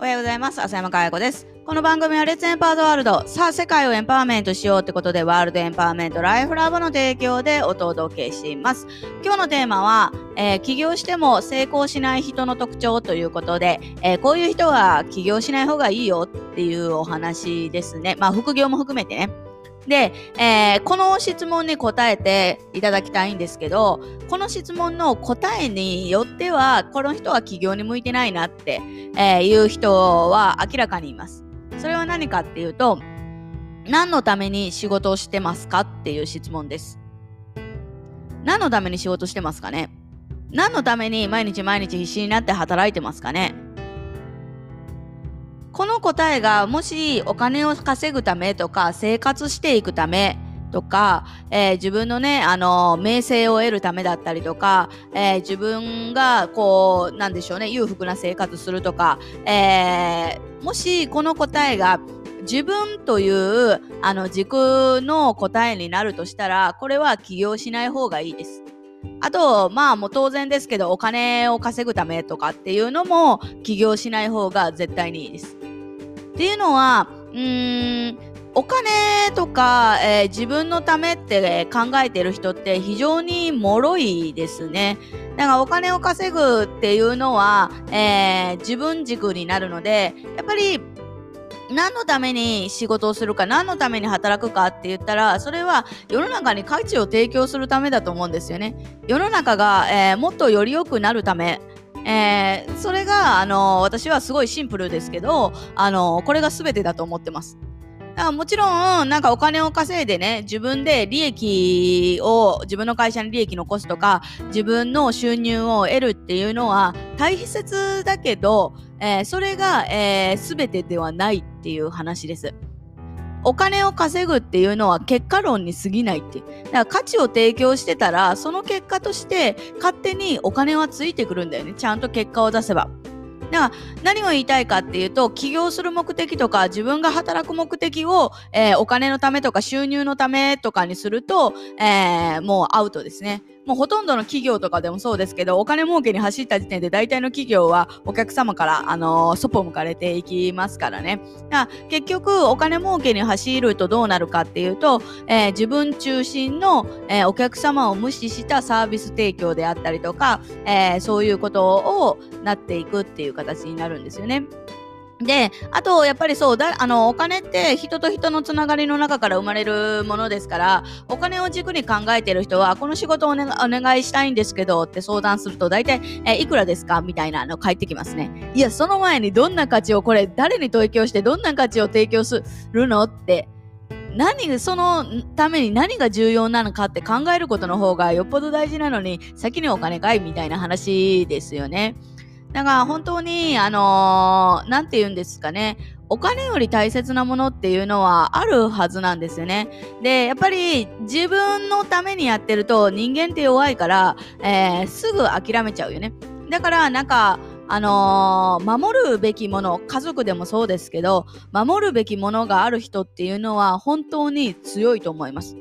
おはようございます。浅山かや子です。この番組はレッツエンパワードワールド。さあ、世界をエンパワーメントしようってことで、ワールドエンパワーメントライフラボの提供でお届けしています。今日のテーマは、えー、起業しても成功しない人の特徴ということで、えー、こういう人は起業しない方がいいよっていうお話ですね。まあ、副業も含めてね。で、えー、この質問に答えていただきたいんですけど、この質問の答えによっては、この人は起業に向いてないなって、えー、いう人は明らかにいます。それは何かっていうと、何のために仕事をしてますかっていう質問です。何のために仕事してますかね何のために毎日毎日必死になって働いてますかねこの答えがもしお金を稼ぐためとか生活していくためとか、えー、自分のね、あの、名声を得るためだったりとか、えー、自分がこう、なんでしょうね、裕福な生活するとか、えもしこの答えが自分というあの軸の答えになるとしたら、これは起業しない方がいいです。あと、まあもう当然ですけど、お金を稼ぐためとかっていうのも起業しない方が絶対にいいです。っていうのは、うーん、お金とか、えー、自分のためって考えてる人って非常に脆いですね。だからお金を稼ぐっていうのは、えー、自分軸になるので、やっぱり何のために仕事をするか、何のために働くかって言ったら、それは世の中に価値を提供するためだと思うんですよね。世の中が、えー、もっとより良くなるため、えー、それが、あの私はすごいシンプルですけど、あのこれが全てだと思ってます。だからもちろん、なんかお金を稼いでね、自分で利益を、自分の会社に利益残すとか、自分の収入を得るっていうのは大切だけど、えー、それが、えー、全てではないっていう話です。お金を稼ぐっていうのは結果論に過ぎないって。だから価値を提供してたら、その結果として勝手にお金はついてくるんだよね。ちゃんと結果を出せば。だから何を言いたいかっていうと、起業する目的とか自分が働く目的を、えー、お金のためとか収入のためとかにすると、えー、もうアウトですね。もうほとんどの企業とかでもそうですけど、お金儲けに走った時点で大体の企業はお客様から、あのー、そぽ向かれていきますからね。だから結局、お金儲けに走るとどうなるかっていうと、えー、自分中心の、えー、お客様を無視したサービス提供であったりとか、えそういうことをなっていくっていう形になるんですよね。で、あと、やっぱりそうだ、あの、お金って人と人のつながりの中から生まれるものですから、お金を軸に考えてる人は、この仕事をお,、ね、お願いしたいんですけどって相談すると、大体、え、いくらですか？みたいなの返ってきますね。いや、その前にどんな価値を、これ、誰に提供して、どんな価値を提供するのって、何そのために何が重要なのかって考えることの方がよっぽど大事なのに先にお金かいみたいな話ですよね。だから本当に、あのー、なんて言うんですかね、お金より大切なものっていうのはあるはずなんですよね。で、やっぱり自分のためにやってると人間って弱いから、えー、すぐ諦めちゃうよね。だからなんか、あのー、守るべきもの、家族でもそうですけど、守るべきものがある人っていうのは本当に強いと思います。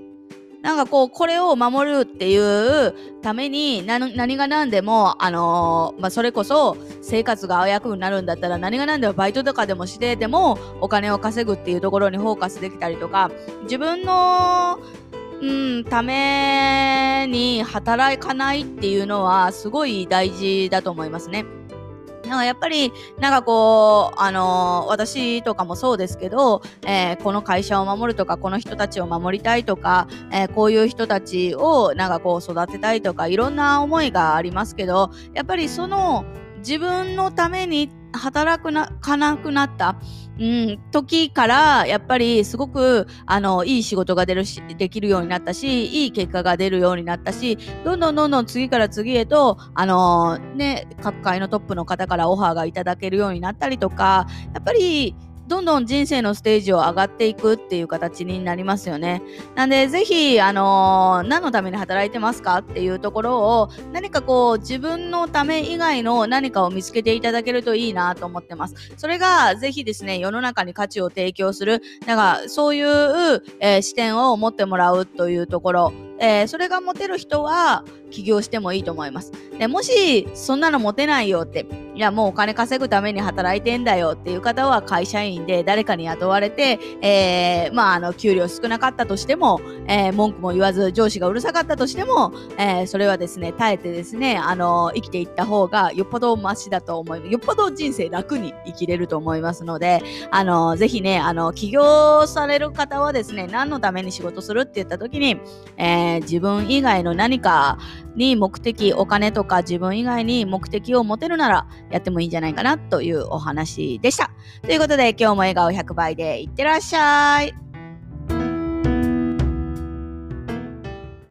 なんかこう、これを守るっていうために何が何でも、あのー、まあ、それこそ生活が危うくなるんだったら何が何でもバイトとかでもしてでもお金を稼ぐっていうところにフォーカスできたりとか、自分のうん、ために働かないっていうのはすごい大事だと思いますね。なんかやっぱり、なんかこう、あのー、私とかもそうですけど、えー、この会社を守るとか、この人たちを守りたいとか、えー、こういう人たちをなんかこう育てたいとか、いろんな思いがありますけど、やっぱりその自分のために働くな、かなくなった、うん、時から、やっぱりすごく、あの、いい仕事が出るし、できるようになったし、いい結果が出るようになったし、どんどんどんどん次から次へと、あのね、各界のトップの方からオファーがいただけるようになったりとか、やっぱり、どんどん人生のステージを上がっていくっていう形になりますよね。なんで、ぜひ、あのー、何のために働いてますか？っていうところを、何かこう、自分のため以外の何かを見つけていただけるといいなと思ってます。それが、ぜひですね、世の中に価値を提供する、なんか、そういう、えー、視点を持ってもらうというところ、えー、それが持てる人は起業してもいいと思います。でもし、そんなの持てないよって、いや、もうお金稼ぐために働いてんだよっていう方は会社員で誰かに雇われて、えー、まあ、あの、給料少なかったとしても、えー、文句も言わず上司がうるさかったとしても、えー、それはですね、耐えてですね、あの、生きていった方がよっぽどマシだと思います。よっぽど人生楽に生きれると思いますので、あの、ぜひね、あの、起業される方はですね、何のために仕事するって言った時に、えー、自分以外の何かに目的、お金とか自分以外に目的を持てるならやってもいいんじゃないかなというお話でした。ということで今日も笑顔100倍でいってらっしゃい。